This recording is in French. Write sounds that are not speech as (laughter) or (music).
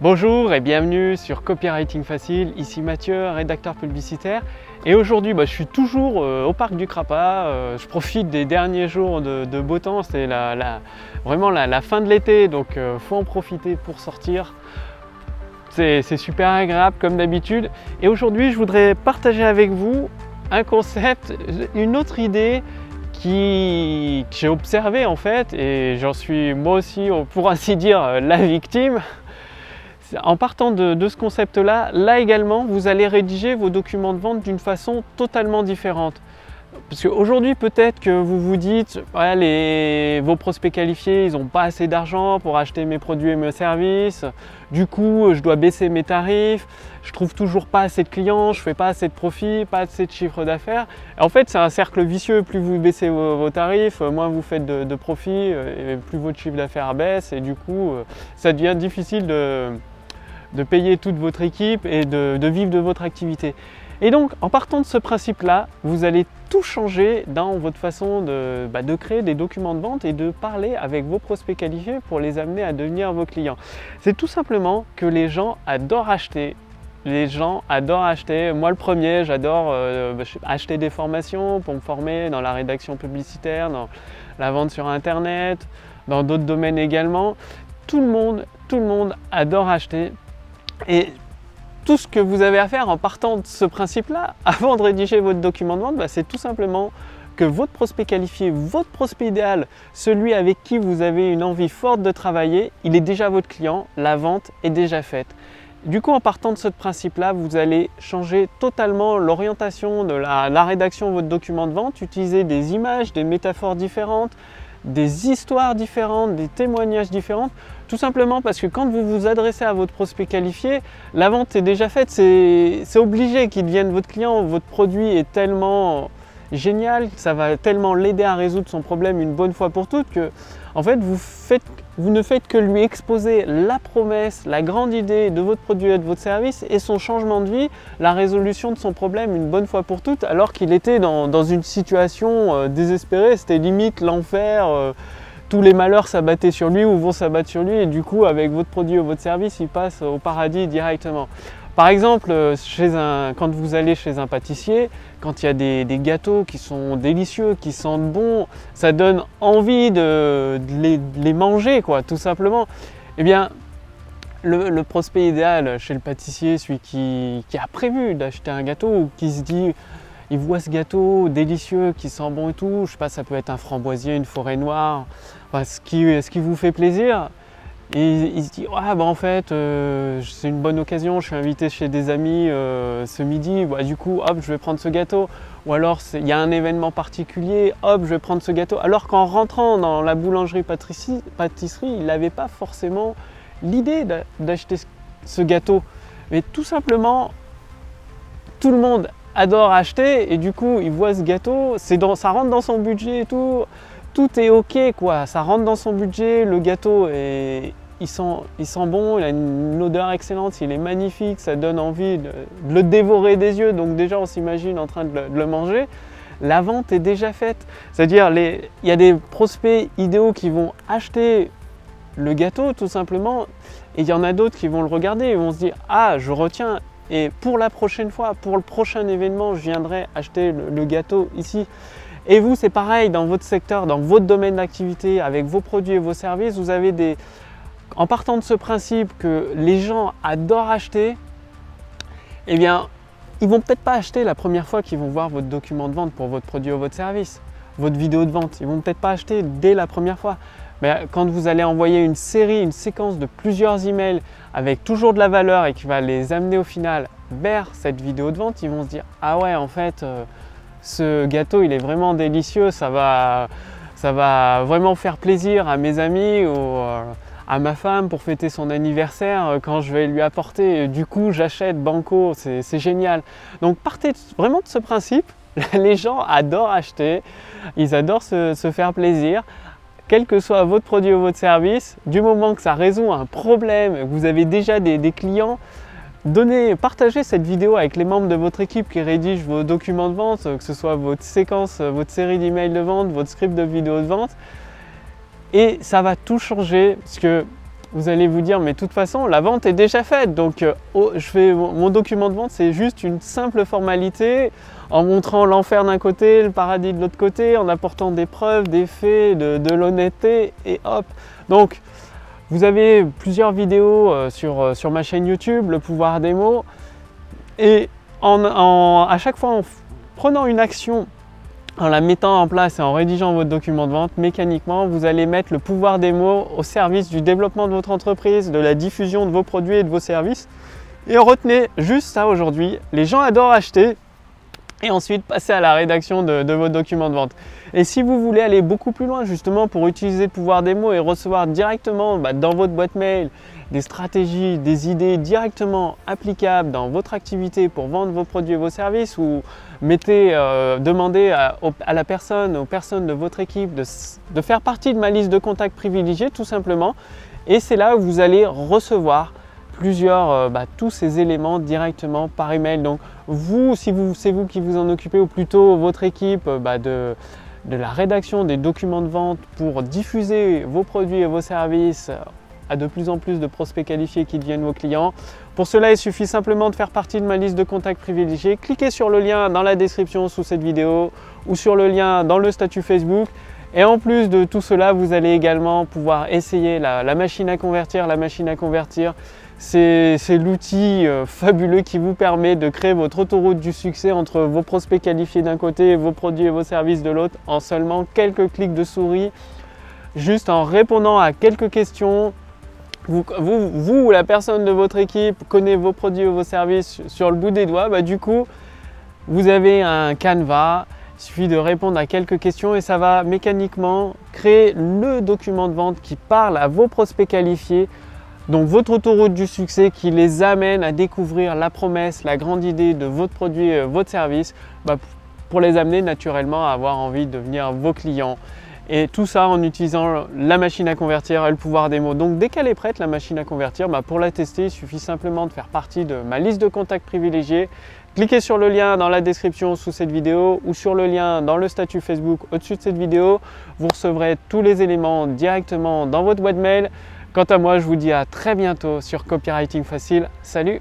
Bonjour et bienvenue sur Copywriting Facile, ici Mathieu, rédacteur publicitaire. Et aujourd'hui, bah, je suis toujours euh, au parc du Crapa. Euh, je profite des derniers jours de, beau temps. C'est vraiment la, fin de l'été, donc euh, faut en profiter pour sortir. C'est super agréable comme d'habitude. Et aujourd'hui, je voudrais partager avec vous un concept, une autre idée qui, que j'ai observé en fait, et j'en suis moi aussi, pour ainsi dire, la victime en partant de, ce concept-là, là également, vous allez rédiger vos documents de vente d'une façon totalement différente. Parce qu'aujourd'hui, peut-être que vous vous dites, vos prospects qualifiés, ils n'ont pas assez d'argent pour acheter mes produits et mes services. Du coup, je dois baisser mes tarifs. Je trouve toujours pas assez de clients, je fais pas assez de profit, pas assez de chiffre d'affaires. En fait, c'est un cercle vicieux. Plus vous baissez vos, tarifs, moins vous faites de, de profit, euh, et plus votre chiffre d'affaires baisse. Et du coup, euh, ça devient difficile de, de payer toute votre équipe et de, vivre de votre activité. Et donc, en partant de ce principe-là, vous allez tout changer dans votre façon bah, de, créer des documents de vente et de parler avec vos prospects qualifiés pour les amener à devenir vos clients. C'est tout simplement que les gens adorent acheter. Les gens adorent acheter. Moi, le premier, j'adore euh, bah, acheter des formations pour me former dans la rédaction publicitaire, dans la vente sur Internet, dans d'autres domaines également. Tout le monde, tout le monde adore acheter et tout ce que vous avez à faire en partant de ce principe-là, (laughs) avant de rédiger votre document de vente, bah, c'est tout simplement que votre prospect qualifié, votre prospect idéal, celui avec qui vous avez une envie forte de travailler, il est déjà votre client, la vente est déjà faite. Du coup, en partant de ce principe-là, vous allez changer totalement l'orientation de la, la, rédaction de votre document de vente, utiliser des images, des métaphores différentes, des histoires différentes, des témoignages différents, tout simplement parce que quand vous vous adressez à votre prospect qualifié, la vente est déjà faite, c'est obligé qu'il devienne votre client, votre produit est tellement génial, ça va tellement l'aider à résoudre son problème une bonne fois pour toutes que en fait vous, ne faites que lui exposer la promesse, la grande idée de votre produit et de votre service et son changement de vie, la résolution de son problème une bonne fois pour toutes alors qu'il était dans, une situation euh, désespérée, c'était limite l'enfer. Euh, tous les malheurs s'abattaient sur lui ou vont s'abattre sur lui et du coup avec votre produit ou votre service il passe au paradis directement. Par exemple, euh, quand vous allez chez un pâtissier, quand il y a des, gâteaux qui sont délicieux, qui sentent bon, ça donne envie de, les, manger, quoi, tout simplement. Eh bien, le, prospect idéal chez le pâtissier, celui qui, a prévu d'acheter un gâteau ou qui se dit, il voit ce gâteau délicieux qui sent bon et tout, je sais pas, ça peut être un framboisier, une forêt noire, ce, qui, ce qui vous fait plaisir, et il se dit, ah bah en fait, euh, c'est une bonne occasion, je suis invité chez des amis euh, ce midi, bah, du coup, hop, je vais prendre ce gâteau. Ou alors, il y a un événement particulier, hop, je vais prendre ce gâteau. Alors qu'en rentrant dans la boulangerie-pâtisserie, il n'avait pas forcément l'idée d'acheter ce gâteau. Mais tout simplement, tout le monde adore acheter et du coup, il voit ce gâteau, dans, ça rentre dans son budget et tout. Tout est ok quoi, ça rentre dans son budget, le gâteau est, il sent, il sent bon, il a une odeur excellente, il est magnifique, ça donne envie de, le dévorer des yeux, donc déjà on s'imagine en train de le, manger. La vente est déjà faite, c'est-à-dire il y a des prospects idéaux qui vont acheter le gâteau tout simplement, et il y en a d'autres qui vont le regarder et vont se dire ah je retiens et pour la prochaine fois, pour le prochain événement, je viendrai acheter le gâteau ici. Et vous, c'est pareil dans votre secteur, dans votre domaine d'activité, avec vos produits et vos services, vous avez des... En partant de ce principe que les gens adorent acheter, eh bien, ils vont peut-être pas acheter la première fois qu'ils vont voir votre document de vente pour votre produit ou votre service, votre vidéo de vente. Ils vont peut-être pas acheter dès la première fois. Mais quand vous allez envoyer une série, une séquence de plusieurs emails avec toujours de la valeur et qui va les amener au final vers cette vidéo de vente, ils vont se dire ah ouais en fait euh, ce gâteau il est vraiment délicieux, ça va, ça va vraiment faire plaisir à mes amis ou euh, à ma femme pour fêter son anniversaire euh, quand je vais lui apporter. Du coup, j'achète Banco, c'est génial. Donc partez vraiment de ce principe. (laughs) Les gens adorent acheter, ils adorent se, faire plaisir quel que soit votre produit ou votre service, du moment que ça résout un problème, que vous avez déjà des clients, Donnez, partagez cette vidéo avec les membres de votre équipe qui rédigent vos documents de vente, que ce soit votre séquence, votre série d'emails de vente, votre script de vidéo de vente. Et ça va tout changer parce que vous allez vous dire, mais de toute façon, la vente est déjà faite. Donc, euh, oh, je fais mon document de vente, c'est juste une simple formalité en montrant l'enfer d'un côté, le paradis de l'autre côté, en apportant des preuves, des faits, de, l'honnêteté, et hop. Donc, vous avez plusieurs vidéos euh, sur, euh, sur ma chaîne YouTube, le pouvoir des mots, et en, à chaque fois en prenant une action en la mettant en place et en rédigeant votre document de vente, mécaniquement, vous allez mettre le pouvoir des mots au service du développement de votre entreprise, de la diffusion de vos produits et de vos services. Et retenez juste ça aujourd'hui, les gens adorent acheter et ensuite passer à la rédaction de, de votre document de vente. Et si vous voulez aller beaucoup plus loin justement pour utiliser le pouvoir des mots et recevoir directement bah, dans votre boîte mail des stratégies, des idées directement applicables dans votre activité pour vendre vos produits et vos services ou mettez, euh, demandez à, la personne, aux personnes de votre équipe de, faire partie de ma liste de contacts privilégiés tout simplement. Et c'est là où vous allez recevoir plusieurs, euh, bah, tous ces éléments directement par email. Donc vous, si vous, c'est vous qui vous en occupez ou plutôt votre équipe euh, bah, de, de la rédaction des documents de vente pour diffuser vos produits et vos services à de plus en plus de prospects qualifiés qui deviennent vos clients. Pour cela, il suffit simplement de faire partie de ma liste de contacts privilégiés. Cliquez sur le lien dans la description sous cette vidéo ou sur le lien dans le statut Facebook. Et en plus de tout cela, vous allez également pouvoir essayer la, machine à convertir. La machine à convertir, c'est l'outil euh, fabuleux qui vous permet de créer votre autoroute du succès entre vos prospects qualifiés d'un côté et vos produits et vos services de l'autre en seulement quelques clics de souris, juste en répondant à quelques questions, vous, vous, ou la personne de votre équipe connaît vos produits ou vos services sur le bout des doigts, bah, du coup, vous avez un canevas. Il suffit de répondre à quelques questions et ça va mécaniquement créer le document de vente qui parle à vos prospects qualifiés, donc votre autoroute du succès qui les amène à découvrir la promesse, la grande idée de votre produit, votre service, bah, pour les amener naturellement à avoir envie de devenir vos clients. Et tout ça en utilisant la machine à convertir et le pouvoir des mots. Donc dès qu'elle est prête, la machine à convertir, bah, pour la tester, il suffit simplement de faire partie de ma liste de contacts privilégiés. Cliquez sur le lien dans la description sous cette vidéo ou sur le lien dans le statut Facebook au-dessus de cette vidéo. Vous recevrez tous les éléments directement dans votre boîte mail. Quant à moi, je vous dis à très bientôt sur Copywriting Facile. Salut